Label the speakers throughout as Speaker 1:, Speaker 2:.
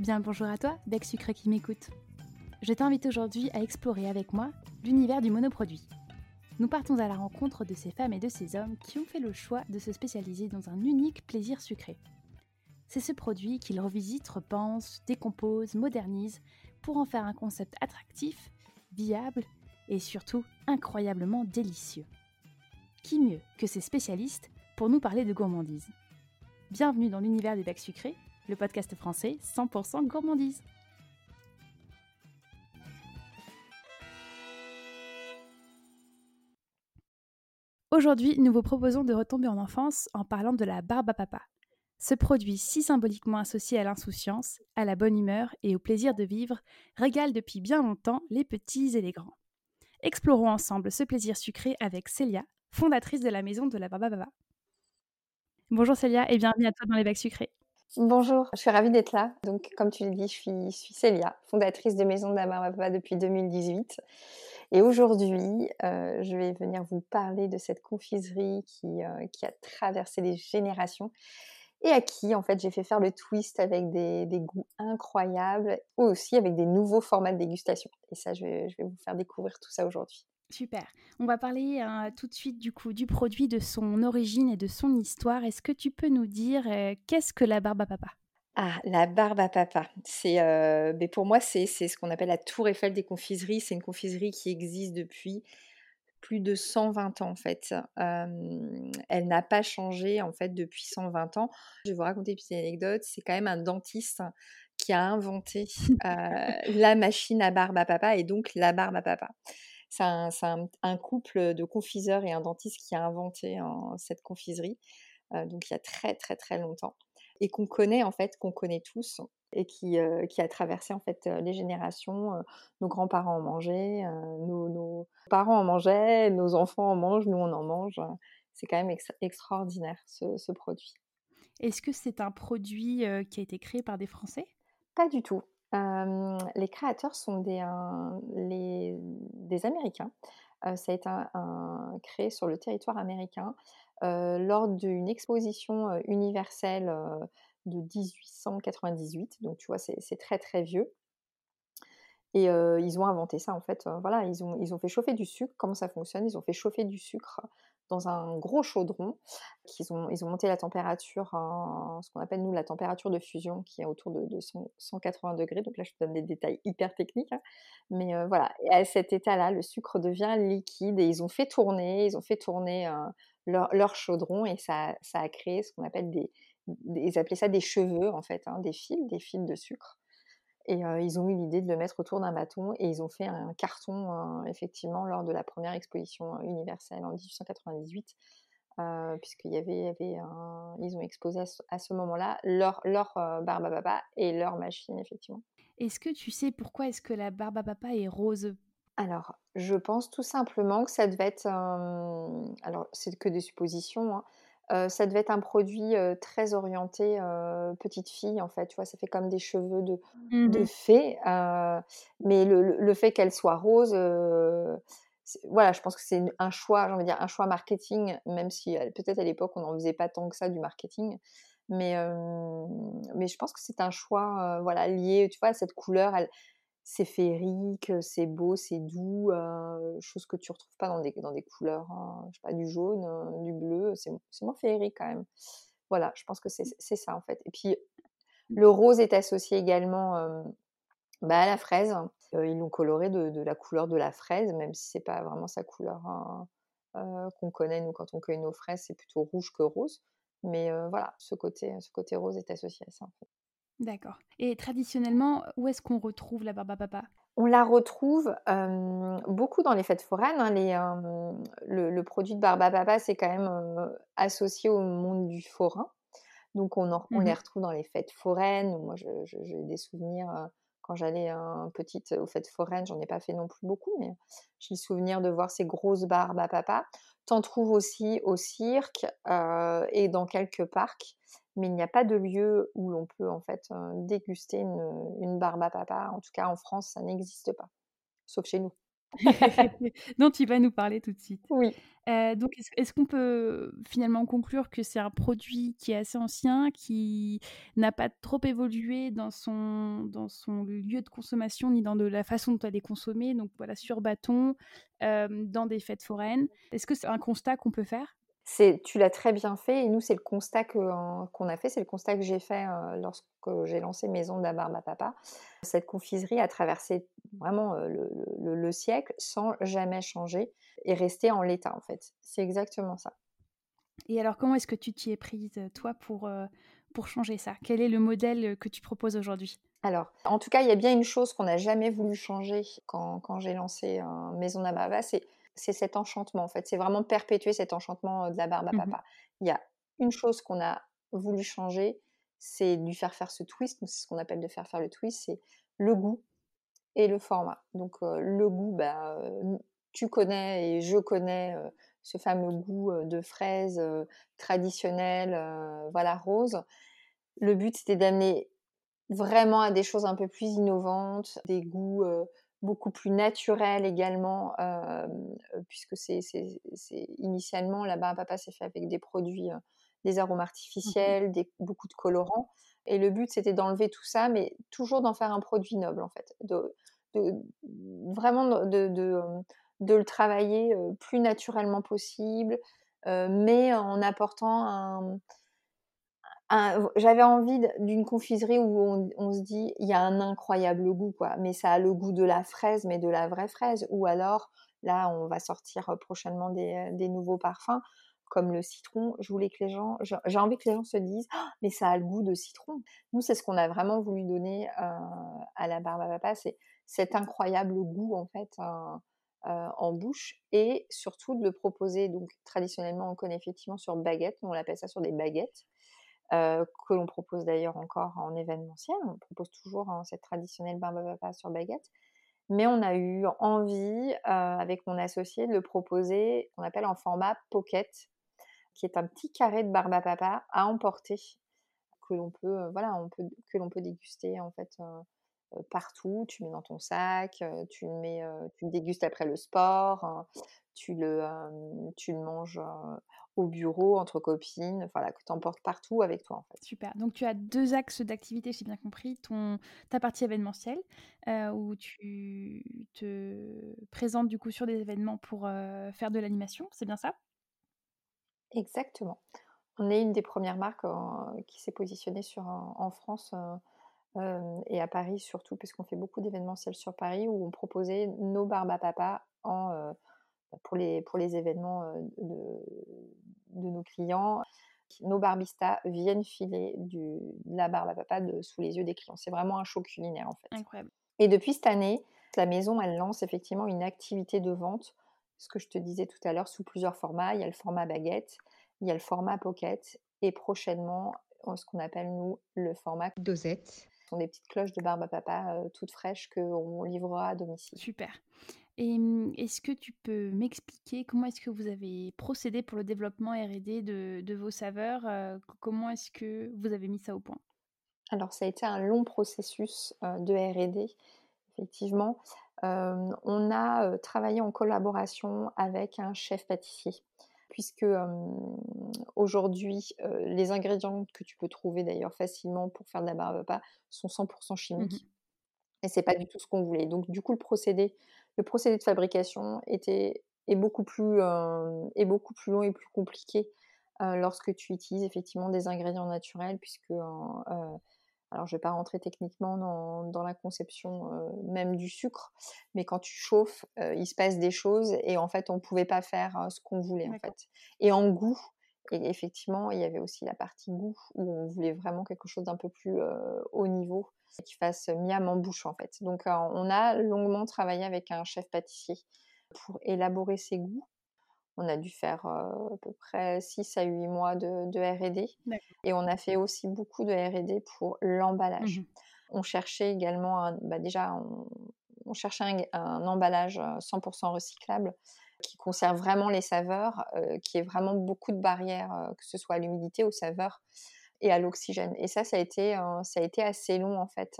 Speaker 1: Bien bonjour à toi, bec sucré qui m'écoute. Je t'invite aujourd'hui à explorer avec moi l'univers du monoproduit. Nous partons à la rencontre de ces femmes et de ces hommes qui ont fait le choix de se spécialiser dans un unique plaisir sucré. C'est ce produit qu'ils revisitent, repensent, décomposent, modernisent pour en faire un concept attractif, viable et surtout incroyablement délicieux. Qui mieux que ces spécialistes pour nous parler de gourmandise? Bienvenue dans l'univers des becs sucrés le podcast français 100% gourmandise. Aujourd'hui, nous vous proposons de retomber en enfance en parlant de la barbe à papa. Ce produit si symboliquement associé à l'insouciance, à la bonne humeur et au plaisir de vivre régale depuis bien longtemps les petits et les grands. Explorons ensemble ce plaisir sucré avec Célia, fondatrice de la maison de la barbe papa. Bonjour Célia et bienvenue à toi dans les bacs sucrés.
Speaker 2: Bonjour, je suis ravie d'être là. Donc, comme tu l'as dit, je suis, Célia, fondatrice de Maison de Papa depuis 2018. Et aujourd'hui, euh, je vais venir vous parler de cette confiserie qui, euh, a traversé les générations et à qui, en fait, j'ai fait faire le twist avec des, goûts incroyables ou aussi avec des nouveaux formats de dégustation. Et ça, je vais vous faire découvrir tout ça aujourd'hui.
Speaker 1: Super. On va parler euh, tout de suite du coup du produit, de son origine et de son histoire. Est-ce que tu peux nous dire euh, qu'est-ce que la barbe à papa?
Speaker 2: Ah, la barbe à papa. C'est, euh, mais pour moi, c'est, ce qu'on appelle la tour Eiffel des confiseries. C'est une confiserie qui existe depuis plus de 120 ans en fait. elle n'a pas changé en fait depuis 120 ans. Je vais vous raconter une petite anecdote. C'est quand même un dentiste qui a inventé la machine à barbe à papa et donc la barbe à papa c'est un, couple de confiseurs et un dentiste qui a inventé cette confiserie, euh, donc il y a très très très longtemps, et qu'on connaît en fait, qu'on connaît tous, et qui, euh, qui a traversé en fait les générations. nos grands-parents en mangeaient, nos, parents en mangeaient, nos enfants en mangent, nous on en mange. C'est quand même extraordinaire ce, produit.
Speaker 1: Est-ce que c'est un produit qui a été créé par des Français?
Speaker 2: Pas du tout les créateurs sont des, des Américains. ça a été créé sur le territoire américain lors d'une exposition universelle de 1898. Donc tu vois, c'est très très vieux. Et ils ont inventé ça en fait. voilà, ils ont, ils ont fait chauffer du sucre. Comment ça fonctionne? Ils ont fait chauffer du sucre dans un gros chaudron. Ils ont, monté la température, ce qu'on appelle nous la température de fusion, qui est autour de, 180 degrés. Donc là, je te donne des détails hyper techniques. Hein. Mais euh, voilà, à cet état-là, le sucre devient liquide et ils ont fait tourner, ils ont fait tourner euh, leur, chaudron et ça, ça a créé ce qu'on appelle des, ils appelaient ça des cheveux en fait, hein, des fils, des fils de sucre. Et ils ont eu l'idée de le mettre autour d'un bâton et ils ont fait un carton, effectivement, lors de la première exposition universelle en 1898. puisqu'il y avait, y avait ils ont exposé à ce, moment-là leur, leur barbe à papa et leur machine, effectivement.
Speaker 1: Est-ce que tu sais pourquoi est-ce que la barbe à papa est rose?
Speaker 2: Alors, je pense tout simplement que ça devait être... alors, c'est que des suppositions, hein, ça devait être un produit très orienté petite fille en fait, tu vois, ça fait comme des cheveux de, de mmh fée, mais le, fait qu'elle soit rose, voilà, je pense que c'est un choix, j'ai envie de dire un choix marketing, même si peut-être à l'époque on n'en faisait pas tant que ça du marketing, mais mais je pense que c'est un choix, voilà, lié, tu vois, à cette couleur, elle, c'est féerique, c'est beau, c'est doux, euh, chose que tu retrouves pas dans des, dans des couleurs, hein, je sais pas, du jaune, du bleu, c'est moins féerique quand même. Voilà, je pense que c'est ça en fait. Et puis le rose est associé également bah, à la fraise. ils l'ont coloré de, la couleur de la fraise, même si c'est pas vraiment sa couleur hein, qu'on connaît nous quand on cueille nos fraises, c'est plutôt rouge que rose. Mais voilà, ce côté, ce côté rose est associé à ça en fait.
Speaker 1: D'accord. Et traditionnellement, où est-ce qu'on retrouve la barbe à papa?
Speaker 2: On la retrouve beaucoup dans les fêtes foraines. Hein, le, produit de barbe à papa, c'est quand même associé au monde du forain. Donc on, on les mmh retrouve dans les fêtes foraines. Moi, j'ai des souvenirs quand j'allais petite aux fêtes foraines. J'en ai pas fait non plus beaucoup, mais j'ai le souvenir de voir ces grosses barbes à papa. T'en trouves aussi au cirque et dans quelques parcs mais il n'y a pas de lieu où l'on peut en fait déguster une, barbe à papa. En tout cas, en France, ça n'existe pas, sauf chez nous.
Speaker 1: dont tu vas nous parler tout de suite.
Speaker 2: Oui.
Speaker 1: Heu, donc est-ce qu'on peut finalement conclure que c'est un produit qui est assez ancien, qui n'a pas trop évolué dans son dans son lieu de consommation, ni dans de la façon dont elle est consommée, donc voilà, sur bâton, hem, dans des fêtes foraines? Est-ce que c'est un constat qu'on peut faire?
Speaker 2: C'est tu l'as très bien fait et nous, c'est le constat que, qu'on a fait, c'est le constat que j'ai fait, heu, lorsque j'ai lancé Maison de la Barbe à Papa. Cette confiserie a traversé vraiment, heu, le le le siècle sans jamais changer et rester en l'état, en fait. C'est exactement ça.
Speaker 1: Et alors comment est-ce que tu t'y es prise, toi, pour, heu, pour changer ça? Quel est le modèle, que tu proposes aujourd'hui?
Speaker 2: Alors, en tout cas, il y a bien une chose qu'on n'a jamais voulu changer quand quand j'ai lancé, Maison Papa, c'est c'est cet enchantement, en fait. C'est vraiment perpétuer cet enchantement, de la barbe à
Speaker 1: Mmh mh.
Speaker 2: papa. Il y a une chose qu'on a voulu changer, c'est de lui faire faire ce twist, c'est ce qu'on appelle de faire faire le twist, c'est le goût et le format. Donc, le goût, bah, tu connais et je connais, ce fameux goût, de fraise, traditionnel, voilà, rose. Le but, c'était d'amener Vraiment à des choses un peu plus innovantes, des goûts, beaucoup plus naturels également, heu, puisque c'est c'est c'est initialement à papa, c'est fait avec des produits, heu, des arômes
Speaker 1: Mmh
Speaker 2: artificiels, des beaucoup de colorants et le but, c'était d'enlever tout ça, mais toujours d'en faire un produit noble, en fait. De de vraiment de de, de le travailler, heu, plus naturellement possible, mais en apportant un j'avais envie d'une confiserie où on se dit: «Il y a un incroyable goût, quoi», mais ça a le goût de la fraise, mais de la vraie fraise. Ou alors, là, on va sortir, heu, prochainement des, heu, des nouveaux parfums, comme le citron. Je voulais que les gens j'ai envie que les gens se disent: «Oh, mais ça a le goût de citron». Nous, c'est ce qu'on a vraiment voulu donner, heu, à la barbe à papa, c'est cet incroyable goût, en fait, en bouche et surtout de le proposer donc traditionnellement, on connaît effectivement sur baguette, on appelle ça sur des baguettes heu, que l'on propose d'ailleurs encore en événementiel. On propose toujours, hein, cette traditionnelle barbe à papa sur baguette. Mais on a eu envie, heu, avec mon associé, de le proposer, qu'on appelle en format pocket, qui est un petit carré de barbe à emporter, que l'on peut, heu, voilà, que l'on peut déguster en fait, partout. Tu le mets dans ton sac, heu, tu le mets, heu, tu le dégustes après le sport, heu, tu le, tu le manges, au bureau, entre copines, voilà, que tu emportes partout avec toi, en fait.
Speaker 1: Super. Donc tu as 2 axes d'activité, j'ai bien compris. Ton ta partie événementielle, où tu te présentes du coup sur des événements pour, faire de l'animation, c'est bien ça?
Speaker 2: Exactement. On est une des premières marques qui s'est positionnée sur en France, et à Paris surtout, puisqu'on fait beaucoup d'événementiels sur Paris où on proposait nos barbes à papa en, heu, pour les pour les événements, de de nos clients. Nos barbistas viennent filer du de la barbe à papa de sous les yeux des clients. C'est vraiment un show culinaire, en fait.
Speaker 1: Incroyable.
Speaker 2: Et depuis cette année, la maison, elle lance effectivement une activité de vente, ce que je te disais tout à l'heure, sous plusieurs formats. Il y a le format baguette, il y a le format pocket et prochainement, ce qu'on appelle nous le format dosette. Sont des petites cloches de barbe à papa euh, toutes fraîches qu'on livrera à domicile.
Speaker 1: Super. Et mmh, est-ce que tu peux m'expliquer comment est-ce que vous avez procédé pour le développement R&D de de vos saveurs? Co comment est-ce que vous avez mis ça au point?
Speaker 2: Alors ça a été un long processus euh, de R&D, effectivement. Euh, on a euh, travaillé en collaboration avec un chef pâtissier puisque aujourd'hui, les ingrédients que tu peux trouver d'ailleurs facilement pour faire de la barbe à papa sont 100%
Speaker 1: Mmh
Speaker 2: chimiques et c'est pas du tout ce qu'on voulait. Donc du coup, le procédé le procédé de fabrication était est beaucoup plus, est beaucoup plus long et plus compliqué, lorsque tu utilises effectivement des ingrédients naturels puisque, alors je vais pas rentrer techniquement dans dans la conception, heu, même du sucre, mais quand tu chauffes, heu, il se passe des choses et en fait, on pouvait pas faire, heu, ce qu'on voulait, en fait. Et en goût et effectivement, il y avait aussi la partie goût où on voulait vraiment quelque chose d'un peu plus, haut niveau qui fasse miam en bouche, en fait. Donc, on a longuement travaillé avec un chef pâtissier pour élaborer ces goûts. On a dû faire, à peu près 6 à 8 mois de de R&D et on a fait aussi beaucoup de R&D pour l'emballage.
Speaker 1: Mmh
Speaker 2: On cherchait également un bah, déjà, on on cherchait un un emballage, heu, 100% recyclable qui conserve vraiment les saveurs, qui ait vraiment beaucoup de barrières, que ce soit à l'humidité, aux saveurs et à l'oxygène et ça, ça a été, heu, ça a été assez long en fait,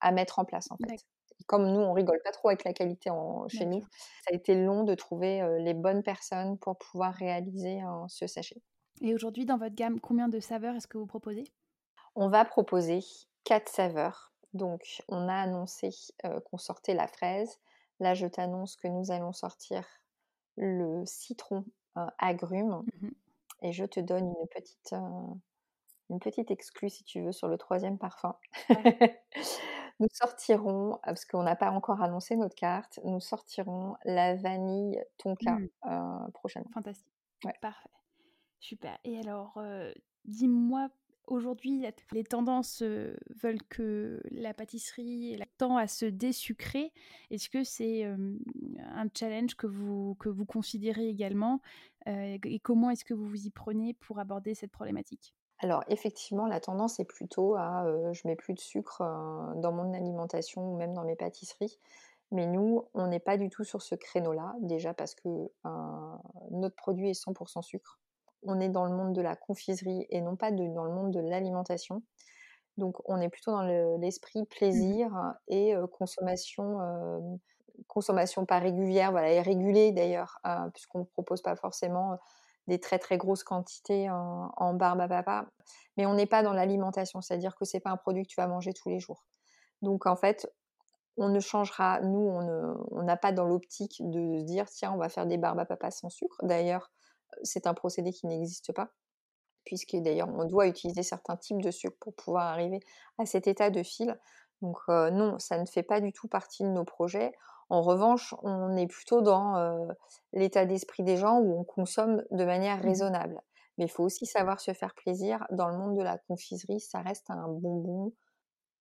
Speaker 2: à mettre en place, en fait. Comme nous, on rigole pas trop avec la qualité en chez nous, ça a été long de trouver, heu, les bonnes personnes pour pouvoir réaliser, heu, ce sachet.
Speaker 1: Et aujourd'hui, dans votre gamme, combien de saveurs est-ce que vous proposez?
Speaker 2: On va proposer 4 saveurs. Donc on a annoncé, heu, qu'on sortait la fraise. Là, je t'annonce que nous allons sortir le citron, heu, agrumes
Speaker 1: Mmh mh.
Speaker 2: et je te donne une petite, heu, une petite exclue si tu veux sur le 3e parfum.
Speaker 1: Ouais.
Speaker 2: Nous sortirons, parce qu'on n'a pas encore annoncé notre carte, nous sortirons la vanille tonka,
Speaker 1: Mmh.
Speaker 2: prochainement.
Speaker 1: Fantastique.
Speaker 2: Ouais.
Speaker 1: Parfait. Super et alors, dis-moi, aujourd'hui, les tendances, veulent que la pâtisserie, tend à se désucrer. Est-ce que c'est, un challenge que vous que vous considérez également? Et comment est-ce que vous vous y prenez pour aborder cette problématique?
Speaker 2: Alors effectivement, la tendance est plutôt à, heu, je mets plus de sucre, heu, dans mon alimentation ou même dans mes pâtisseries. Mais nous, on n'est pas du tout sur ce créneau-là. Déjà parce que, heu, notre produit est 100% sucre. On est dans le monde de la confiserie et non pas de dans le monde de l'alimentation. Donc on est plutôt dans le l'esprit
Speaker 1: Mmh mh.
Speaker 2: plaisir et consommation, consommation pas régulière, voilà et régulée d'ailleurs, puisqu'on propose pas forcément, des très, très grosses quantités en en barbe à papa. Mais on n'est pas dans l'alimentation, c'est-à-dire que c'est pas un produit que tu vas manger tous les jours. Donc en fait, on ne changera nous, on n'a pas dans l'optique de se dire: «Tiens, on va faire des barbes à papa sans sucre». D'ailleurs, c'est un procédé qui n'existe pas, puisque d'ailleurs on doit utiliser certains types de sucre pour pouvoir arriver à cet état de fil. Donc heu, non, ça ne fait pas du tout partie de nos projets. En revanche, on est plutôt dans, l'état d'esprit des gens où on consomme de manière
Speaker 1: Mmh mh.
Speaker 2: raisonnable. Mais il faut aussi savoir se faire plaisir. Dans le monde de la confiserie, ça reste un bonbon.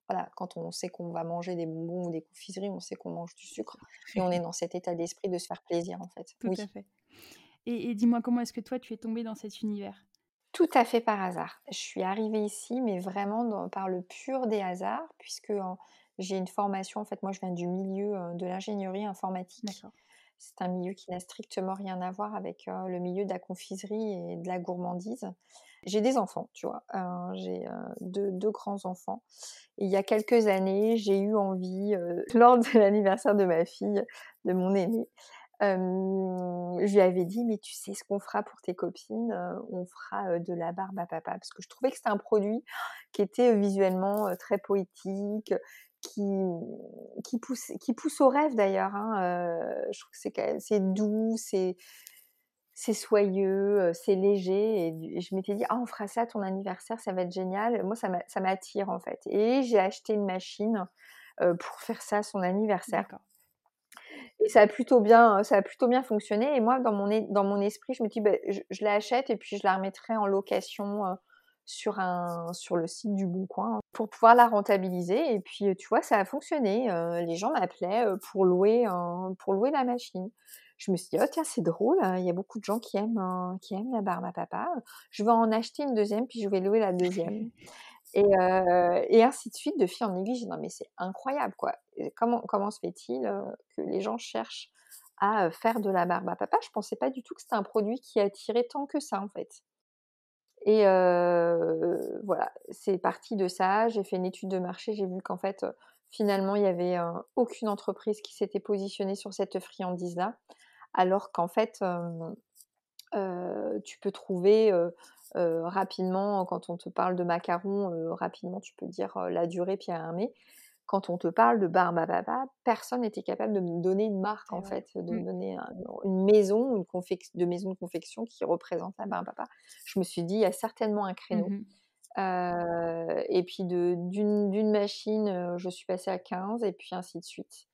Speaker 2: Voilà, quand on sait qu'on va manger des bonbons ou des confiseries, on sait qu'on mange du sucre et on est dans cet état d'esprit de se faire plaisir, en fait.
Speaker 1: Tout à fait. Et et dis-moi, comment est-ce que toi, tu es tombée dans cet univers?
Speaker 2: Tout à fait par hasard. Je suis arrivée ici, mais vraiment dans par le pur des hasards, puisque, en j'ai une formation en fait, moi je viens du milieu, de l'ingénierie informatique. C'est un milieu qui n'a strictement rien à voir avec, le milieu de la confiserie et de la gourmandise. J'ai des enfants, tu vois? J'ai, heu, 2- 2 grands enfants et il y a quelques années, j'ai eu envie, lors de l'anniversaire de ma fille, de mon aînée, je lui avais dit: «Mais tu sais ce qu'on fera pour tes copines? On fera, de la barbe à papa». Parce que je trouvais que c'était un produit qui était, visuellement, très poétique, qui, qui pousse qui pousse au rêve d'ailleurs, hein, heu, je trouve que c'est quand même c'est doux, c'est c'est soyeux, heu, c'est léger et je m'étais dit: «Ah on fera ça à ton anniversaire, ça va être génial». Moi ça m'a ça m'attire en fait et j'ai acheté une machine, heu, pour faire ça à son anniversaire
Speaker 1: D'accord.
Speaker 2: et ça a plutôt bien, ça a plutôt bien fonctionné et moi dans mon é dans mon esprit, je me dis: «Beh, je je l'achète et puis je la remettrai en location, sur un sur le site du Bon Coin pour pouvoir la rentabiliser» et puis, heu, tu vois, ça a fonctionné, heu, les gens m'appelaient, heu, pour louer, pour louer la machine. Je me suis dit: «Oh tiens, c'est drôle, heu, il y a beaucoup de gens qui aiment, qui aiment la barbe à papa, je vais en acheter une 2e puis je vais louer la 2e» et et ainsi de suite, de fil en aiguille, j'ai dit: «Non mais c'est incroyable quoi, comment comment se fait-il, que les gens cherchent à, faire de la barbe à papa?» je pensais pas du tout que c'était un produit qui attirait tant que ça, en fait et heu, voilà, c'est parti de ça. J'ai fait une étude de marché, j'ai vu qu'en fait, finalement, il y avait, heu, aucune entreprise qui s'était positionnée sur cette friandise-là. Alors qu'en fait, heu, tu peux trouver, rapidement quand on te parle de macarons, rapidement tu peux dire, la durée puis a un mais. Quand on te parle de papa, personne n'était capable de me donner une marque en
Speaker 1: vrai.
Speaker 2: fait, de
Speaker 1: Mmh.
Speaker 2: me donner un une maison, une de maison de confection qui représente la papa. Je me suis dit: «Il y a certainement un
Speaker 1: Mmh
Speaker 2: créneau»,
Speaker 1: mh.
Speaker 2: heu et puis d'une machine, heu, je suis passée à 15 et puis ainsi de suite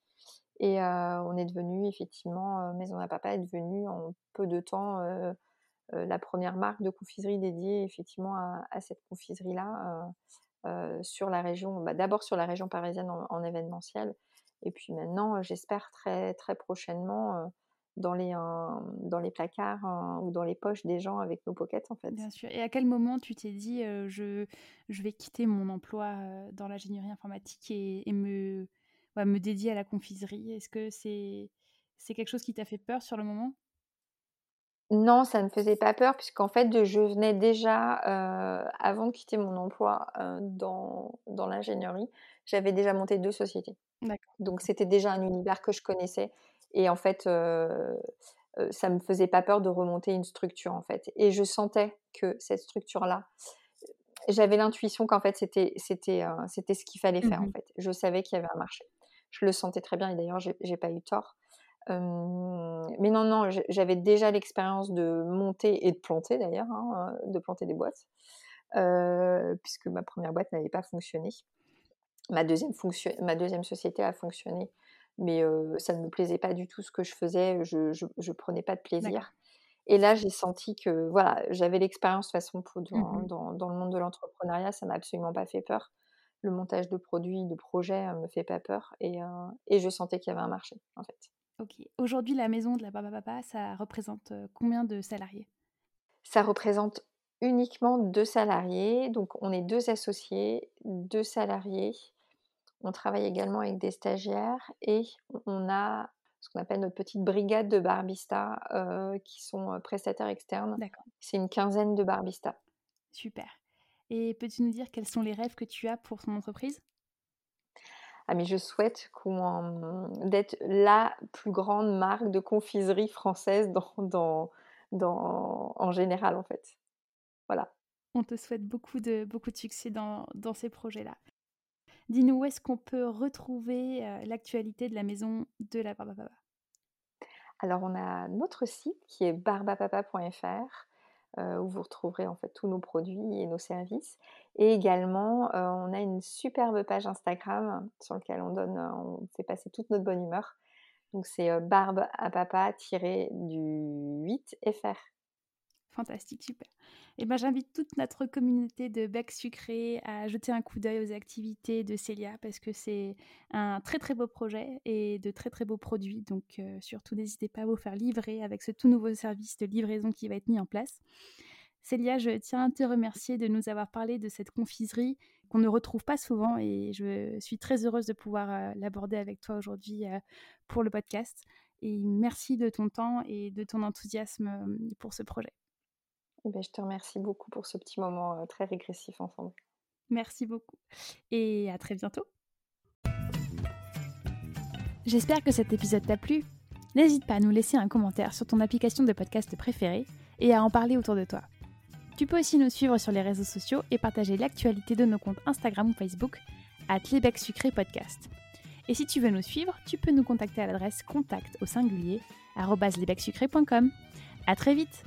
Speaker 2: et heu, on est devenus effectivement, Maison à papa est devenue en peu de temps, la 1re marque de confiserie dédiée effectivement à à cette confiserie-là, sur la région, bah, d'abord sur la région parisienne en en événementiel et puis maintenant, heu, j'espère très, très prochainement, heu, dans les, dans les placards, ou dans les poches des gens avec nos pockets en fait.
Speaker 1: Bien sûr et à quel moment tu t'es dit, «Je je vais quitter mon emploi, dans l'ingénierie informatique et me me dédier à la confiserie»? Est-ce que c'est c'est quelque chose qui t'a fait peur sur le moment?
Speaker 2: Non, ça ne faisait pas peur puisqu'en fait, je venais déjà, avant de quitter mon emploi, dans dans l'ingénierie, j'avais déjà monté 2 sociétés. Donc c'était déjà un univers que je connaissais et en fait, ça me faisait pas peur de remonter une structure, en fait et je sentais que cette structure-là, j'avais l'intuition qu'en fait c'était c'était, ce qu'il fallait faire, en
Speaker 1: Mmh
Speaker 2: fait. Je savais qu'il y avait un marché. Je le sentais très bien et d'ailleurs j'ai pas eu tort. Mais non, non, j'avais déjà l'expérience de monter et de planter d'ailleurs, hein, de planter des boîtes, puisque ma première boîte n'avait pas fonctionné. Ma deuxième fonction ma 2e société a fonctionné, mais ça ne me plaisait pas du tout ce que je faisais, je je je prenais pas de plaisir et là, j'ai senti que voilà, j'avais l'expérience de toute façon pour dans
Speaker 1: Mmh
Speaker 2: dans dans le monde de l'entrepreneuriat, ça m'a absolument pas fait peur. Le montage de produits, de projets, heu, me fait pas peur et et je sentais qu'il y avait un marché, en fait.
Speaker 1: OK. Aujourd'hui, la maison de la à Papa, ça représente, combien de salariés?
Speaker 2: Ça représente uniquement 2 salariés, donc on est 2 associés, 2 salariés. On travaille également avec des stagiaires et on a ce qu'on appelle notre petite brigade de barbistas, qui sont, prestataires externes.
Speaker 1: D'accord.
Speaker 2: C'est une quinzaine de barbistas.
Speaker 1: Super et peux-tu nous dire quels sont les rêves que tu as pour ton entreprise?
Speaker 2: Ah mais je souhaite qu'on d'être la plus grande marque de confiserie française dans dans dans en général, en fait. Voilà.
Speaker 1: On te souhaite beaucoup de beaucoup de succès dans dans ces projets-là. Dis-nous où est-ce qu'on peut retrouver, heu, l'actualité de la maison de la Barbe à Papa?
Speaker 2: Alors on a notre site qui est barbapapa.fr, heu, où vous retrouverez en fait tous nos produits et nos services et également, heu, on a une superbe page Instagram sur lequel on donne, heu, on fait passer toute notre bonne humeur. Donc c'est, barbe à papa-du-8 fr.
Speaker 1: Fantastique, super. Et ben, j'invite toute notre communauté de Bec Sucré à jeter un coup d'œil aux activités de Célia parce que c'est un très très beau projet et de très très beaux produits. Donc euh, surtout n'hésitez pas à vous faire livrer avec ce tout nouveau service de livraison qui va être mis en place. Célia, je tiens à te remercier de nous avoir parlé de cette confiserie qu'on ne retrouve pas souvent et je suis très heureuse de pouvoir euh, l'aborder avec toi aujourd'hui euh, pour le podcast. Et merci de ton temps et de ton enthousiasme pour ce projet.
Speaker 2: Eh beh, je te remercie beaucoup pour ce petit moment, heu, très régressif ensemble.
Speaker 1: Merci beaucoup et à très bientôt. J'espère que cet épisode t'a plu. N'hésite pas à nous laisser un commentaire sur ton application de podcast préférée et à en parler autour de toi. Tu peux aussi nous suivre sur les réseaux sociaux et partager l'actualité de nos comptes Instagram ou Facebook à Tlébec Sucré Podcast. Et si tu veux nous suivre, tu peux nous contacter à l'adresse contact au singulier À très vite